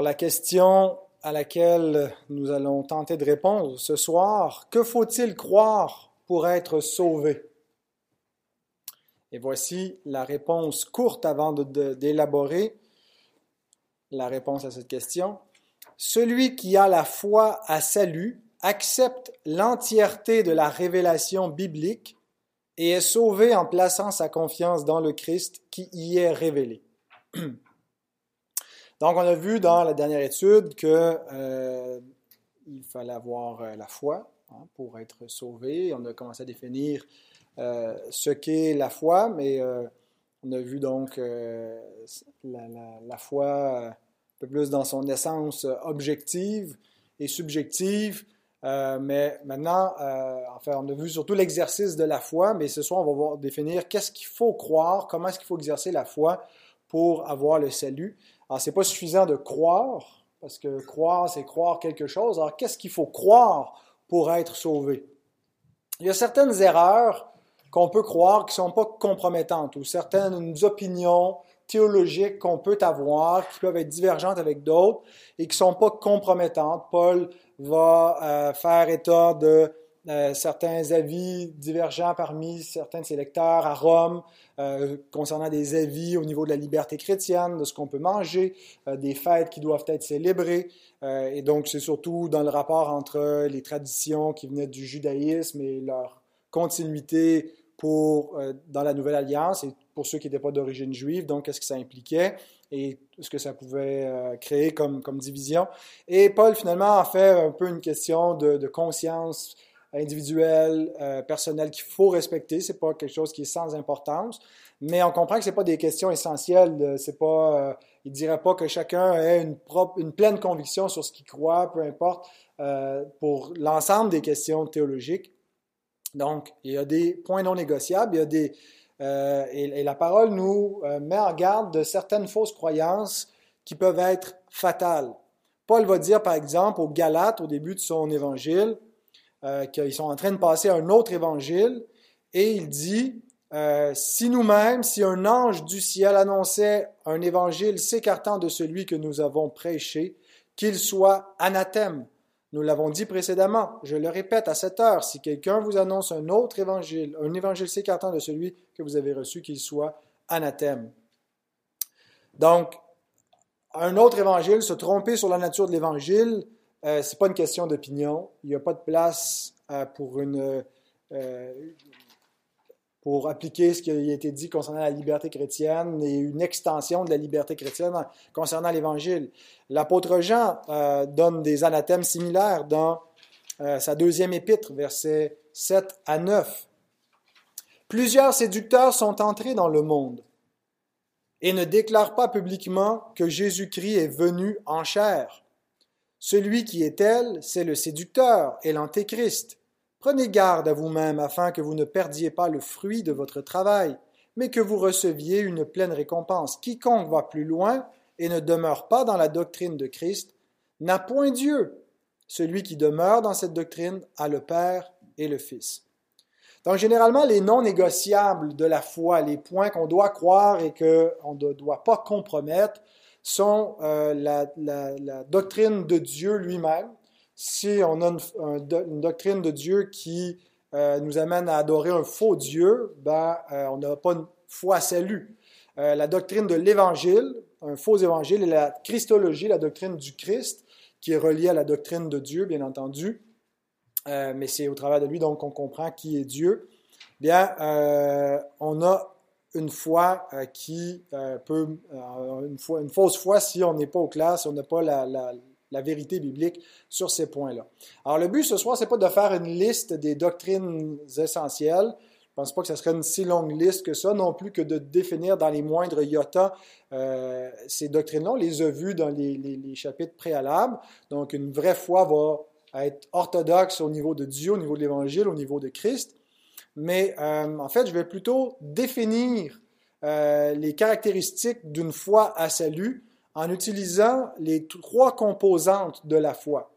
La question à laquelle nous allons tenter de répondre ce soir, que faut-il croire pour être sauvé? Et voici la réponse courte avant d'élaborer la réponse à cette question. Celui qui a la foi à salut accepte l'entièreté de la révélation biblique et est sauvé en plaçant sa confiance dans le Christ qui y est révélé. Donc, on a vu dans la dernière étude que euh, il fallait avoir euh, la foi hein, pour être sauvé. On a commencé à définir euh, ce qu'est la foi, mais on a vu donc la, foi un peu plus dans son essence objective et subjective. mais maintenant, enfin, on a vu surtout l'exercice de la foi, mais ce soir, on va voir, définir qu'est-ce qu'il faut croire, comment est-ce qu'il faut exercer la foi pour avoir le salut. Alors, ce n'est pas suffisant de croire, parce que croire, c'est croire quelque chose. Alors, qu'est-ce qu'il faut croire pour être sauvé? Il y a certaines erreurs qu'on peut croire qui ne sont pas compromettantes, ou certaines opinions théologiques qu'on peut avoir, qui peuvent être divergentes avec d'autres et qui ne sont pas compromettantes. Paul va euh, faire état de euh, certains avis divergents parmi certains de ses lecteurs à Rome euh, concernant des avis au niveau de la liberté chrétienne, de ce qu'on peut manger, euh, des fêtes qui doivent être célébrées. et donc, c'est surtout dans le rapport entre les traditions qui venaient du judaïsme et leur continuité pour, dans la Nouvelle Alliance et pour ceux qui n'étaient pas d'origine juive, donc qu'est-ce que ça impliquait et ce que ça pouvait créer comme, comme division. Et Paul, finalement, a fait un peu une question de, de conscience individuel, euh, qu'il faut respecter. C'est pas quelque chose qui est sans importance, mais on comprend que c'est pas des questions essentielles. C'est pas, euh, il dirait pas que chacun ait une propre, une pleine conviction sur ce qu'il croit, peu importe, euh, pour l'ensemble des questions théologiques. Donc, il y a des points non négociables. Il y a des euh, et, la parole nous met en garde de certaines fausses croyances qui peuvent être fatales. Paul va dire, par exemple, aux Galates, au début de son évangile, euh, qu'ils sont en train de passer un autre évangile, et il dit, euh, si nous-mêmes, si un ange du ciel annonçait un évangile s'écartant de celui que nous avons prêché, qu'il soit anathème. Nous l'avons dit précédemment, je le répète à cette heure, si quelqu'un vous annonce un autre évangile, un évangile s'écartant de celui que vous avez reçu, qu'il soit anathème. Donc, un autre évangile, se tromper sur la nature de l'évangile, euh, c'est pas une question d'opinion. Il n'y a pas de place euh, pour euh, pour appliquer ce qui a été dit concernant la liberté chrétienne et une extension de la liberté chrétienne concernant l'Évangile. L'apôtre Jean donne des anathèmes similaires dans sa deuxième épître, versets 7 à 9. Plusieurs séducteurs sont entrés dans le monde et ne déclarent pas publiquement que Jésus-Christ est venu en chair. Celui qui est elle, c'est le séducteur et l'antéchrist. Prenez garde à vous-même afin que vous ne perdiez pas le fruit de votre travail, mais que vous receviez une pleine récompense. Quiconque va plus loin et ne demeure pas dans la doctrine de Christ n'a point Dieu. Celui qui demeure dans cette doctrine a le Père et le Fils. Donc, généralement, les non négociables de la foi, les points qu'on doit croire et qu'on ne doit pas compromettre, sont euh, la, doctrine de Dieu lui-même. Si on a une, doctrine de Dieu qui euh, nous amène à adorer un faux Dieu, ben, euh, on n'a pas une foi à salut. la doctrine de l'Évangile, un faux Évangile, et la Christologie, la doctrine du Christ, qui est reliée à la doctrine de Dieu, bien entendu. mais c'est au travers de lui donc qu'on comprend qui est Dieu. Bien, on a une foi euh, qui euh, peut, euh, une, une, fausse foi si on n'est pas au clair, si on n'a pas la, vérité biblique sur ces points-là. Alors le but ce soir, c'est pas de faire une liste des doctrines essentielles. Je pense pas que ce serait une si longue liste que ça, non plus que de définir dans les moindres iotas euh, ces doctrines-là. On les a vues dans les, les chapitres préalables. Donc une vraie foi va être orthodoxe au niveau de Dieu, au niveau de l'Évangile, au niveau de Christ mais euh, en fait, je vais plutôt définir euh, les caractéristiques d'une foi à salut en utilisant les trois composantes de la foi.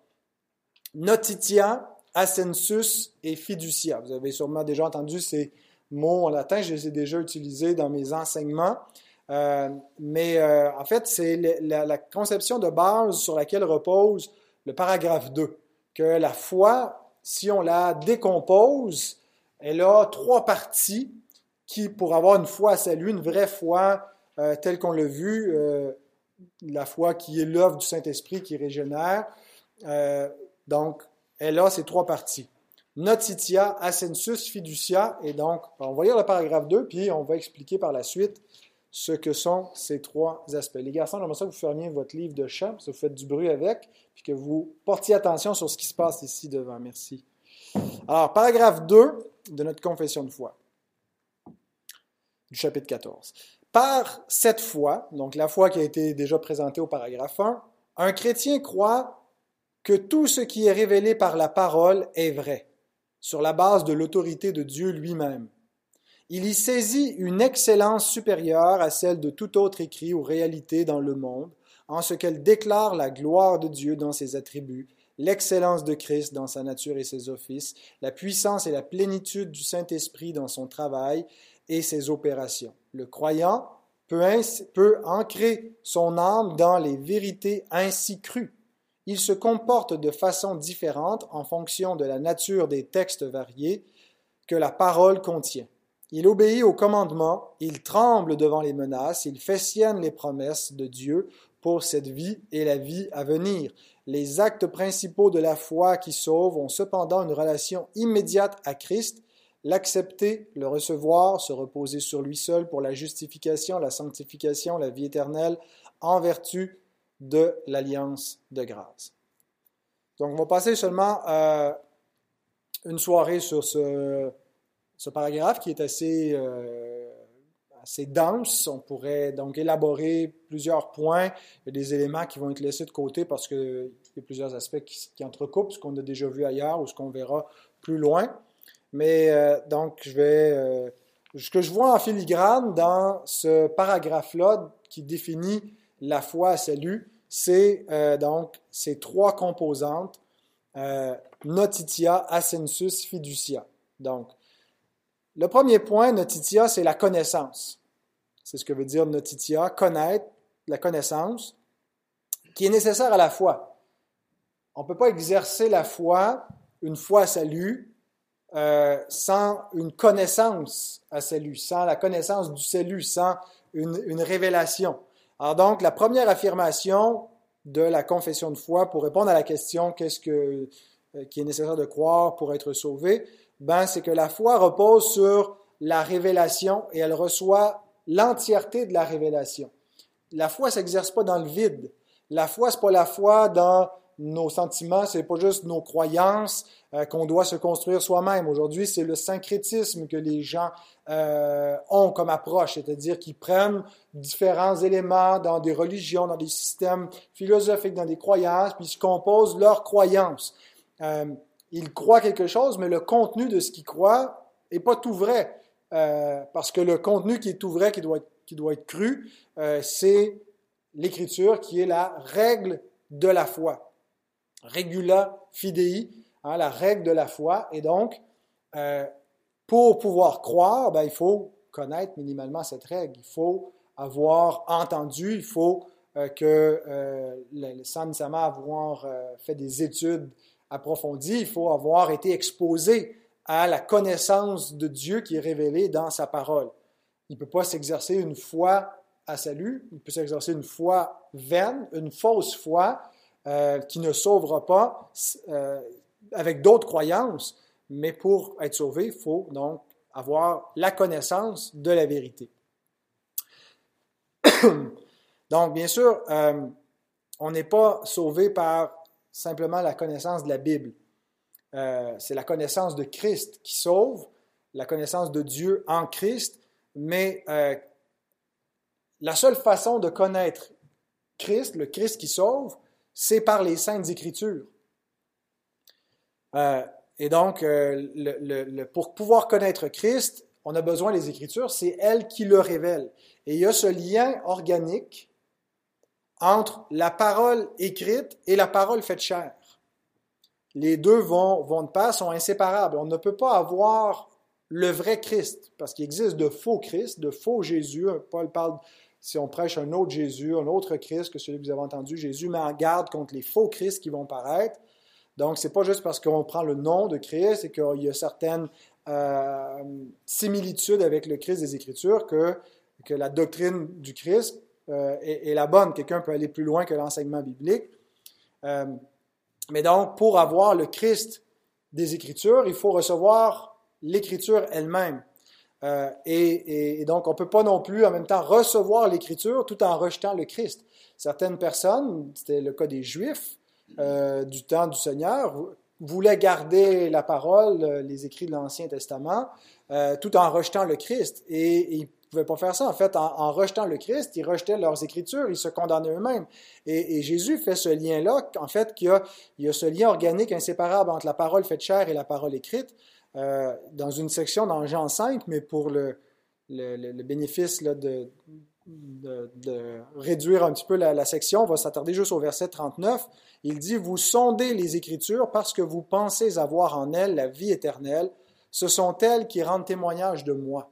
Notitia, ascensus et fiducia. Vous avez sûrement déjà entendu ces mots en latin, je les ai déjà utilisés dans mes enseignements. mais en fait, c'est la, conception de base sur laquelle repose le paragraphe 2, que la foi, si on la décompose, elle a trois parties qui, pour avoir une foi à salut, une vraie foi telle qu'on l'a vu, la foi qui est l'œuvre du Saint-Esprit qui régénère. Euh, donc, elle a ces trois parties. Notitia, ascensus, fiducia. Et donc, on va lire le paragraphe 2, puis on va expliquer par la suite ce que sont ces trois aspects. Les garçons, j'aimerais ça que vous fermiez votre livre de chant, parce que vous faites du bruit avec, puis que vous portiez attention sur ce qui se passe ici devant. Merci. Alors, paragraphe 2 de notre confession de foi, du chapitre 14. Par cette foi, donc la foi qui a été déjà présentée au paragraphe 1, un chrétien croit que tout ce qui est révélé par la parole est vrai, sur la base de l'autorité de Dieu lui-même. Il y saisit une excellence supérieure à celle de tout autre écrit ou réalité dans le monde, en ce qu'elle déclare la gloire de Dieu dans ses attributs, l'excellence de Christ dans sa nature et ses offices, la puissance et la plénitude du Saint-Esprit dans son travail, et ses opérations. Le croyant peut, peut ancrer son âme dans les vérités ainsi crues. Il se comporte de façon différente en fonction de la nature des textes variés que la parole contient. Il obéit aux commandements, il tremble devant les menaces, il fait sienne les promesses de Dieu pour cette vie et la vie à venir. Les actes principaux de la foi qui sauvent ont cependant une relation immédiate à Christ l'accepter, le recevoir, se reposer sur lui seul pour la justification, la sanctification, la vie éternelle, en vertu de l'alliance de grâce. Donc, on va passer seulement euh, une soirée sur ce, paragraphe qui est assez, euh, assez dense. On pourrait donc élaborer plusieurs points. Il y a des éléments qui vont être laissés de côté parce qu'il y a plusieurs aspects qui, qui entrecoupent ce qu'on a déjà vu ailleurs ou ce qu'on verra plus loin. Mais euh, donc, je vais. Euh, ce que je vois en filigrane dans ce paragraphe-là qui définit la foi à salut, c'est euh, donc ces trois composantes notitia, ascensus, fiducia. Donc, le premier point, notitia, c'est la connaissance. C'est ce que veut dire notitia, connaître, la connaissance, qui est nécessaire à la foi. On ne peut pas exercer la foi, une foi à salut, euh, sans une connaissance à salut, sans la connaissance du salut, sans une, révélation. Alors donc, la première affirmation de la confession de foi pour répondre à la question qu'est-ce que euh, qui est nécessaire de croire pour être sauvé, ben c'est que la foi repose sur la révélation et elle reçoit l'entièreté de la révélation. La foi s'exerce pas dans le vide. La foi c'est pas la foi dans nos sentiments, c'est pas juste nos croyances euh, qu'on doit se construire soi-même. Aujourd'hui, c'est le syncrétisme que les gens euh, ont comme approche, c'est-à-dire qu'ils prennent différents éléments dans des religions, dans des systèmes philosophiques, dans des croyances, puis ils composent leurs croyances. Euh, ils croient quelque chose, mais le contenu de ce qu'ils croient est pas tout vrai, parce que le contenu qui est tout vrai, qui doit qui doit être cru, c'est l'écriture qui est la règle de la foi regula fidei, hein, la règle de la foi. Et donc, euh, pour pouvoir croire, ben, il faut connaître minimalement cette règle. Il faut avoir entendu, il faut euh, que euh, sans nécessairement avoir fait des études approfondies, il faut avoir été exposé à la connaissance de Dieu qui est révélée dans sa parole. Il ne peut pas s'exercer une foi à salut, il peut s'exercer une foi vaine, une fausse foi, euh, qui ne sauvera pas euh, avec d'autres croyances, mais pour être sauvé, il faut donc avoir la connaissance de la vérité. donc, bien sûr, euh, on n'est pas sauvé par simplement la connaissance de la Bible. c'est la connaissance de Christ qui sauve, la connaissance de Dieu en Christ, mais la seule façon de connaître Christ, le Christ qui sauve, c'est par les saintes écritures. Euh, et donc, euh, pour pouvoir connaître Christ, on a besoin des Écritures, c'est elles qui le révèlent. Et il y a ce lien organique entre la parole écrite et la parole faite chair. Les deux vont, de pair, sont inséparables. On ne peut pas avoir le vrai Christ, parce qu'il existe de faux Christ, de faux Jésus. Paul parle si on prêche un autre Jésus, un autre Christ que celui que vous avez entendu, Jésus met en garde contre les faux Christ qui vont paraître. Donc, c'est pas juste parce qu'on prend le nom de Christ et qu'il y a certaines euh, similitudes avec le Christ des Écritures que, que la doctrine du Christ euh, est, la bonne. Quelqu'un peut aller plus loin que l'enseignement biblique. Euh, mais donc, pour avoir le Christ des Écritures, il faut recevoir l'Écriture elle-même. Euh, et, donc, on ne peut pas non plus en même temps recevoir l'Écriture tout en rejetant le Christ. Certaines personnes, c'était le cas des Juifs euh, du temps du Seigneur, voulaient garder la parole, euh, les écrits de l'Ancien Testament, tout en rejetant le Christ. Et, ils ne pouvaient pas faire ça. En fait, en, rejetant le Christ, ils rejetaient leurs Écritures, ils se condamnaient eux-mêmes. Et, Jésus fait ce lien-là, en fait, qu'il y, y, a ce lien organique inséparable entre la parole faite chair et la parole écrite. Euh, dans une section dans Jean 5, mais pour le, le, bénéfice de, réduire un petit peu la, section, on va s'attarder juste au verset 39. Il dit, Vous sondez les Écritures parce que vous pensez avoir en elles la vie éternelle. Ce sont elles qui rendent témoignage de moi.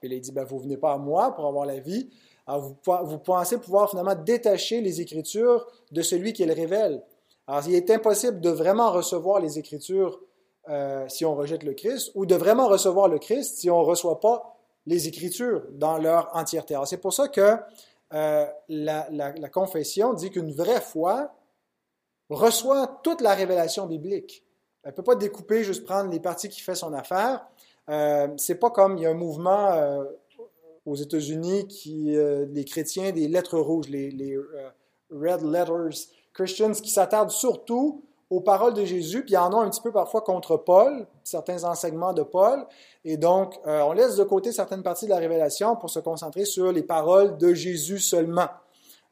puis il dit, ben, vous venez pas à moi pour avoir la vie. Vous, vous pensez pouvoir finalement détacher les Écritures de celui qui les révèle. Alors il est impossible de vraiment recevoir les Écritures euh, si on rejette le Christ, ou de vraiment recevoir le Christ si on ne reçoit pas les Écritures dans leur entièreté. C'est pour ça que euh, la, confession dit qu'une vraie foi reçoit toute la révélation biblique. Elle ne peut pas découper, juste prendre les parties qui font son affaire. Euh, c'est pas comme il y a un mouvement euh, aux États-Unis qui les chrétiens des lettres rouges, les, les red letters Christians, qui s'attardent surtout aux paroles de Jésus, puis en ont un petit peu parfois contre Paul, certains enseignements de Paul. Et donc, euh, on laisse de côté certaines parties de la révélation pour se concentrer sur les paroles de Jésus seulement.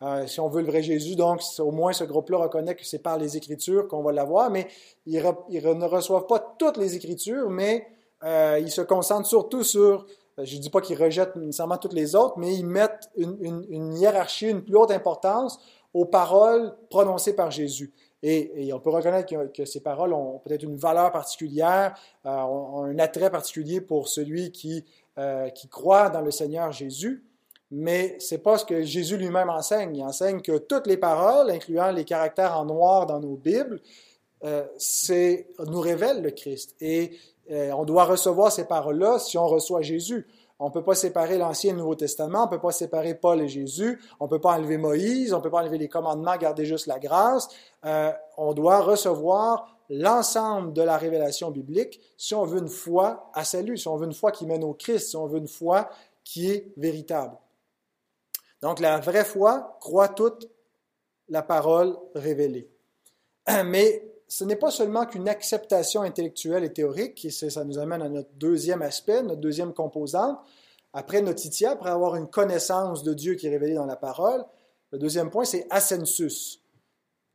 Euh, si on veut le vrai Jésus, donc au moins ce groupe-là reconnaît que c'est par les Écritures qu'on va l'avoir, mais ils, ne reçoivent pas toutes les Écritures, mais euh, ils se concentrent surtout sur, je ne dis pas qu'ils rejettent nécessairement toutes les autres, mais ils mettent une, une hiérarchie, une plus haute importance aux paroles prononcées par Jésus. Et, on peut reconnaître que, ces paroles ont peut-être une valeur particulière, euh, ont, un attrait particulier pour celui qui, euh, qui croit dans le Seigneur Jésus, mais ce n'est pas ce que Jésus lui-même enseigne. Il enseigne que toutes les paroles, incluant les caractères en noir dans nos Bibles, euh, nous révèlent le Christ. Et on doit recevoir ces paroles-là si on reçoit Jésus. On ne peut pas séparer l'Ancien et le Nouveau Testament, on ne peut pas séparer Paul et Jésus, on ne peut pas enlever Moïse, on ne peut pas enlever les commandements, garder juste la grâce. Euh, on doit recevoir l'ensemble de la révélation biblique si on veut une foi à salut, si on veut une foi qui mène au Christ, si on veut une foi qui est véritable. Donc la vraie foi croit toute la parole révélée. Mais ce n'est pas seulement qu'une acceptation intellectuelle et théorique, ça nous amène à notre deuxième aspect, notre deuxième composante. Après notitia, après avoir une connaissance de Dieu qui est révélée dans la parole, le deuxième point, c'est assensus,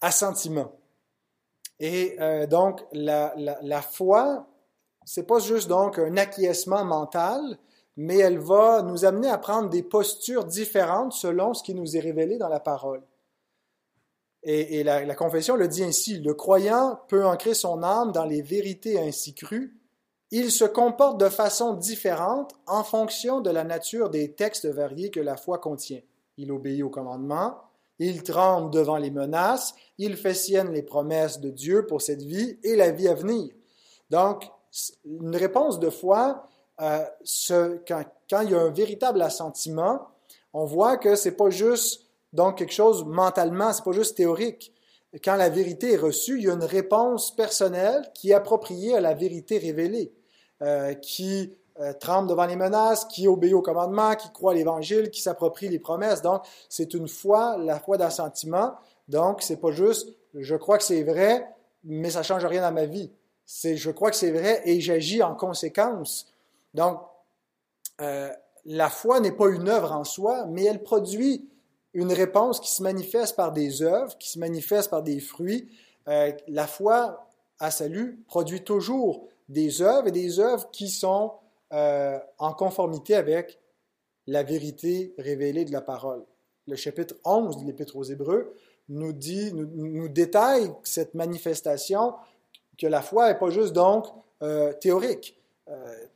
assentiment. Et euh, donc, la, la, la foi, c'est pas juste donc un acquiescement mental, mais elle va nous amener à prendre des postures différentes selon ce qui nous est révélé dans la parole. Et, la, confession le dit ainsi, le croyant peut ancrer son âme dans les vérités ainsi crues. Il se comporte de façon différente en fonction de la nature des textes variés que la foi contient. Il obéit aux commandements, il tremble devant les menaces, il fait sienne les promesses de Dieu pour cette vie et la vie à venir. Donc, une réponse de foi, euh, quand, quand, il y a un véritable assentiment, on voit que c'est pas juste donc, quelque chose mentalement, c'est pas juste théorique. Quand la vérité est reçue, il y a une réponse personnelle qui est appropriée à la vérité révélée, euh, qui euh, tremble devant les menaces, qui obéit au commandement, qui croit à l'Évangile, qui s'approprie les promesses. Donc, c'est une foi, la foi d'assentiment. Donc, c'est pas juste je crois que c'est vrai, mais ça change rien dans ma vie. C'est je crois que c'est vrai et j'agis en conséquence. Donc, euh, la foi n'est pas une œuvre en soi, mais elle produit une réponse qui se manifeste par des œuvres, qui se manifeste par des fruits. Euh, la foi à salut produit toujours des œuvres et des œuvres qui sont euh, en conformité avec la vérité révélée de la parole. Le chapitre 11 de l'Épître aux Hébreux nous dit, nous, détaille cette manifestation que la foi n'est pas juste donc euh, théorique.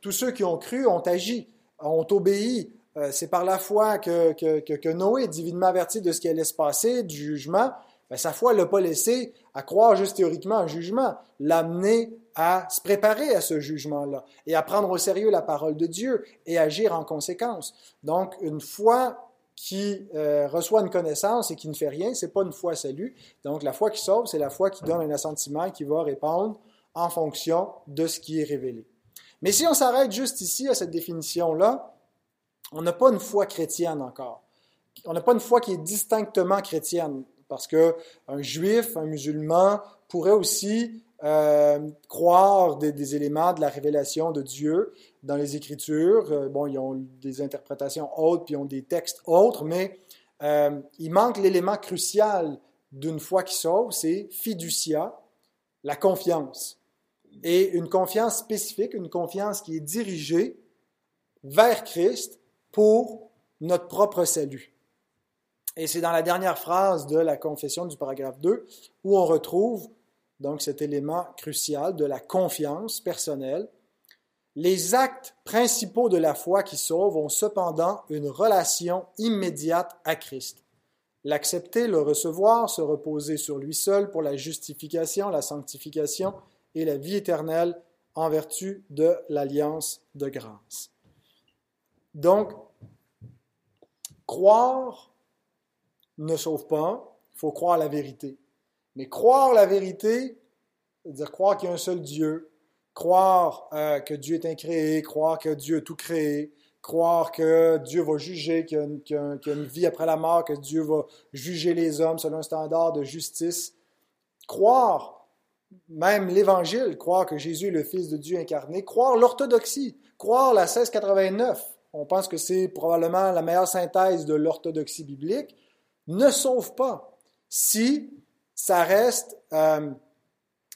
tous ceux qui ont cru ont agi, ont obéi, euh, c'est par la foi que, que, Noé est divinement averti de ce qui allait se passer, du jugement. Ben, sa foi ne l'a pas laissé à croire juste théoriquement un jugement, l'amener à se préparer à ce jugement-là et à prendre au sérieux la parole de Dieu et agir en conséquence. Donc, une foi qui euh, reçoit une connaissance et qui ne fait rien, c'est pas une foi salut. Donc, la foi qui sauve, c'est la foi qui donne un assentiment qui va répondre en fonction de ce qui est révélé. Mais si on s'arrête juste ici à cette définition-là, on n'a pas une foi chrétienne encore. On n'a pas une foi qui est distinctement chrétienne, parce qu'un juif, un musulman pourrait aussi euh, croire des, éléments de la révélation de Dieu dans les Écritures. Euh, bon, ils ont des interprétations autres, puis ils ont des textes autres, mais euh, il manque l'élément crucial d'une foi qui sauve, c'est fiducia, la confiance. Et une confiance spécifique, une confiance qui est dirigée vers Christ pour notre propre salut. Et c'est dans la dernière phrase de la confession du paragraphe 2 où on retrouve donc cet élément crucial de la confiance personnelle. Les actes principaux de la foi qui sauvent ont cependant une relation immédiate à Christ. L'accepter, le recevoir, se reposer sur lui seul pour la justification, la sanctification et la vie éternelle en vertu de l'alliance de grâce. Donc, Croire ne sauve pas, il faut croire la vérité. Mais croire la vérité, c'est-à-dire croire qu'il y a un seul Dieu, croire euh, que Dieu est incréé, croire que Dieu a tout créé, croire que Dieu va juger, qu'il y, a une, vie après la mort, que Dieu va juger les hommes selon un standard de justice. Croire même l'Évangile, croire que Jésus est le Fils de Dieu incarné, croire l'orthodoxie, croire la 1689, on pense que c'est probablement la meilleure synthèse de l'orthodoxie biblique, ne sauve pas si ça reste euh,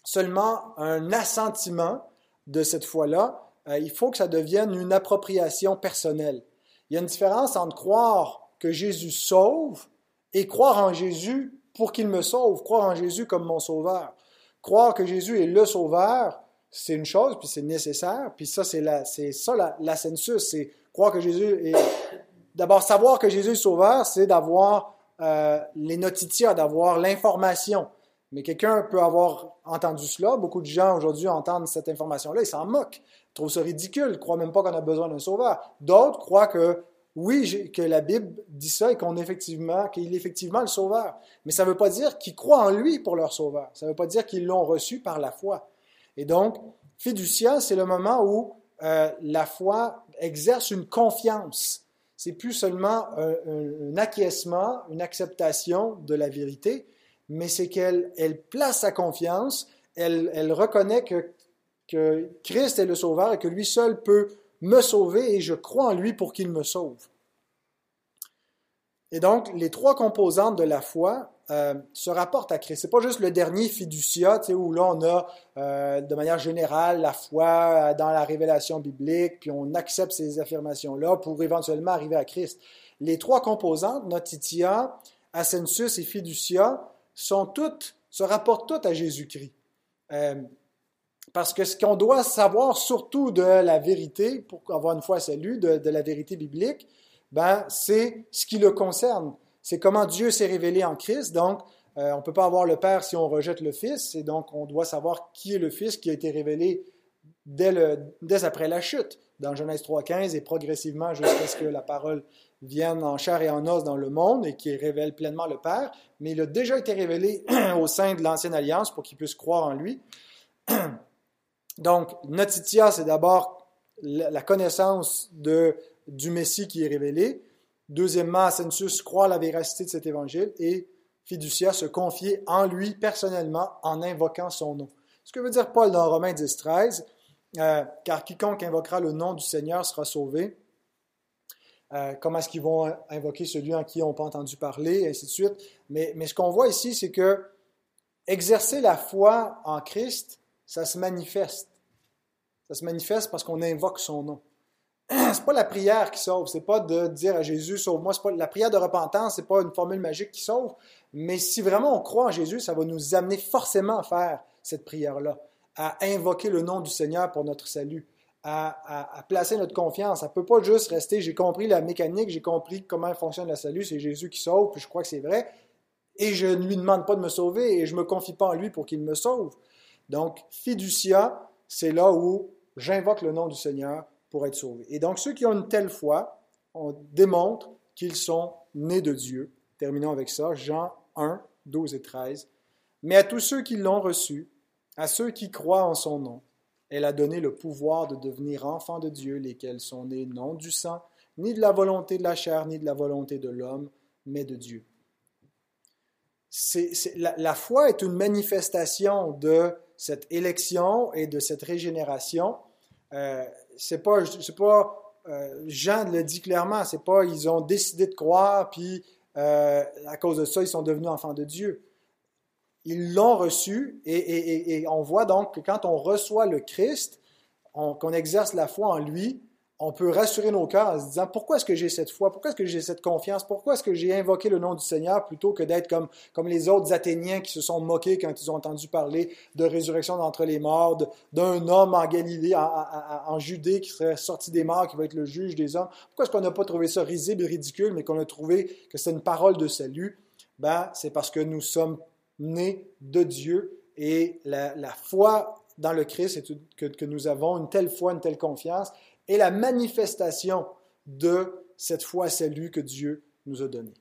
seulement un assentiment de cette foi-là. Euh, il faut que ça devienne une appropriation personnelle. Il y a une différence entre croire que Jésus sauve et croire en Jésus pour qu'il me sauve, croire en Jésus comme mon sauveur. Croire que Jésus est le sauveur, c'est une chose, puis c'est nécessaire, puis ça, c'est, la, c'est ça la, la c'est croire que Jésus est... D'abord, savoir que Jésus est sauveur, c'est d'avoir euh, les notitia, d'avoir l'information. Mais quelqu'un peut avoir entendu cela. Beaucoup de gens aujourd'hui entendent cette information-là, ils s'en moquent, ils trouvent ça ridicule, ils croient même pas qu'on a besoin d'un sauveur. D'autres croient que oui, que la Bible dit ça et qu'on effectivement, qu'il est effectivement le sauveur. Mais ça ne veut pas dire qu'ils croient en lui pour leur sauveur. Ça ne veut pas dire qu'ils l'ont reçu par la foi. Et donc, fiducia, c'est le moment où euh, la foi exerce une confiance. C'est plus seulement un, acquiescement, une acceptation de la vérité, mais c'est qu'elle elle place sa confiance, elle, elle reconnaît que, que Christ est le Sauveur et que lui seul peut me sauver et je crois en lui pour qu'il me sauve. Et donc, les trois composantes de la foi euh, se rapportent à Christ. C'est pas juste le dernier fiducia, où là on a euh, de manière générale la foi dans la révélation biblique, puis on accepte ces affirmations-là pour éventuellement arriver à Christ. Les trois composantes, notitia, ascensus et fiducia, sont toutes, se rapportent toutes à Jésus-Christ. Euh, parce que ce qu'on doit savoir surtout de la vérité, pour avoir une foi salut, de, de la vérité biblique, ben, c'est ce qui le concerne. C'est comment Dieu s'est révélé en Christ. Donc, euh, on ne peut pas avoir le Père si on rejette le Fils. Et donc, on doit savoir qui est le Fils qui a été révélé dès, après la chute, dans Genèse 3.15, et progressivement jusqu'à ce que la parole vienne en chair et en os dans le monde et qui révèle pleinement le Père. Mais il a déjà été révélé au sein de l'Ancienne Alliance pour qu'ils puissent croire en lui. Donc, notitia, c'est d'abord la connaissance du Messie qui est révélé. Deuxièmement, Ascensus croit la véracité de cet évangile et Fiducia se confier en lui personnellement en invoquant son nom. Ce que veut dire Paul dans Romains 10, 13, euh, car quiconque invoquera le nom du Seigneur sera sauvé. Euh, comment est-ce qu'ils vont invoquer celui en qui ils n'ont pas entendu parler, et ainsi de suite. Mais ce qu'on voit ici, c'est que exercer la foi en Christ, ça se manifeste. Ça se manifeste parce qu'on invoque son nom. c'est pas la prière qui sauve, c'est pas de dire à Jésus sauve-moi, c'est pas la prière de repentance, c'est pas une formule magique qui sauve, mais si vraiment on croit en Jésus, ça va nous amener forcément à faire cette prière-là, à invoquer le nom du Seigneur pour notre salut, à, placer notre confiance. Ça peut pas juste rester, j'ai compris la mécanique, j'ai compris comment fonctionne la salut, c'est Jésus qui sauve, puis je crois que c'est vrai, et je ne lui demande pas de me sauver, et je me confie pas en lui pour qu'il me sauve. Donc, fiducia, c'est là où j'invoque le nom du Seigneur pour être sauvé. Et donc, ceux qui ont une telle foi, on démontre qu'ils sont nés de Dieu. Terminons avec ça, Jean 1, 12 et 13. Mais à tous ceux qui l'ont reçu, à ceux qui croient en son nom, elle a donné le pouvoir de devenir enfants de Dieu, lesquels sont nés non du sang, ni de la volonté de la chair, ni de la volonté de l'homme, mais de Dieu. la, foi est une manifestation de cette élection et de cette régénération. Euh, c'est pas, euh, Jean le dit clairement, c'est pas ils ont décidé de croire puis euh, à cause de ça ils sont devenus enfants de Dieu. Ils l'ont reçu et, on voit donc que quand on reçoit le Christ, qu'on exerce la foi en lui, on peut rassurer nos cœurs en se disant pourquoi est-ce que j'ai cette foi, pourquoi est-ce que j'ai cette confiance, pourquoi est-ce que j'ai invoqué le nom du Seigneur plutôt que d'être comme, comme les autres Athéniens qui se sont moqués quand ils ont entendu parler de résurrection d'entre les morts, d'un homme en Galilée, en, Judée qui serait sorti des morts, qui va être le juge des hommes? Pourquoi est-ce qu'on n'a pas trouvé ça risible et ridicule, mais qu'on a trouvé que c'est une parole de salut? Ben, c'est parce que nous sommes nés de Dieu et la, foi dans le Christ, c'est que, que nous avons une telle foi, une telle confiance, est la manifestation de cette foi salut que Dieu nous a donnée.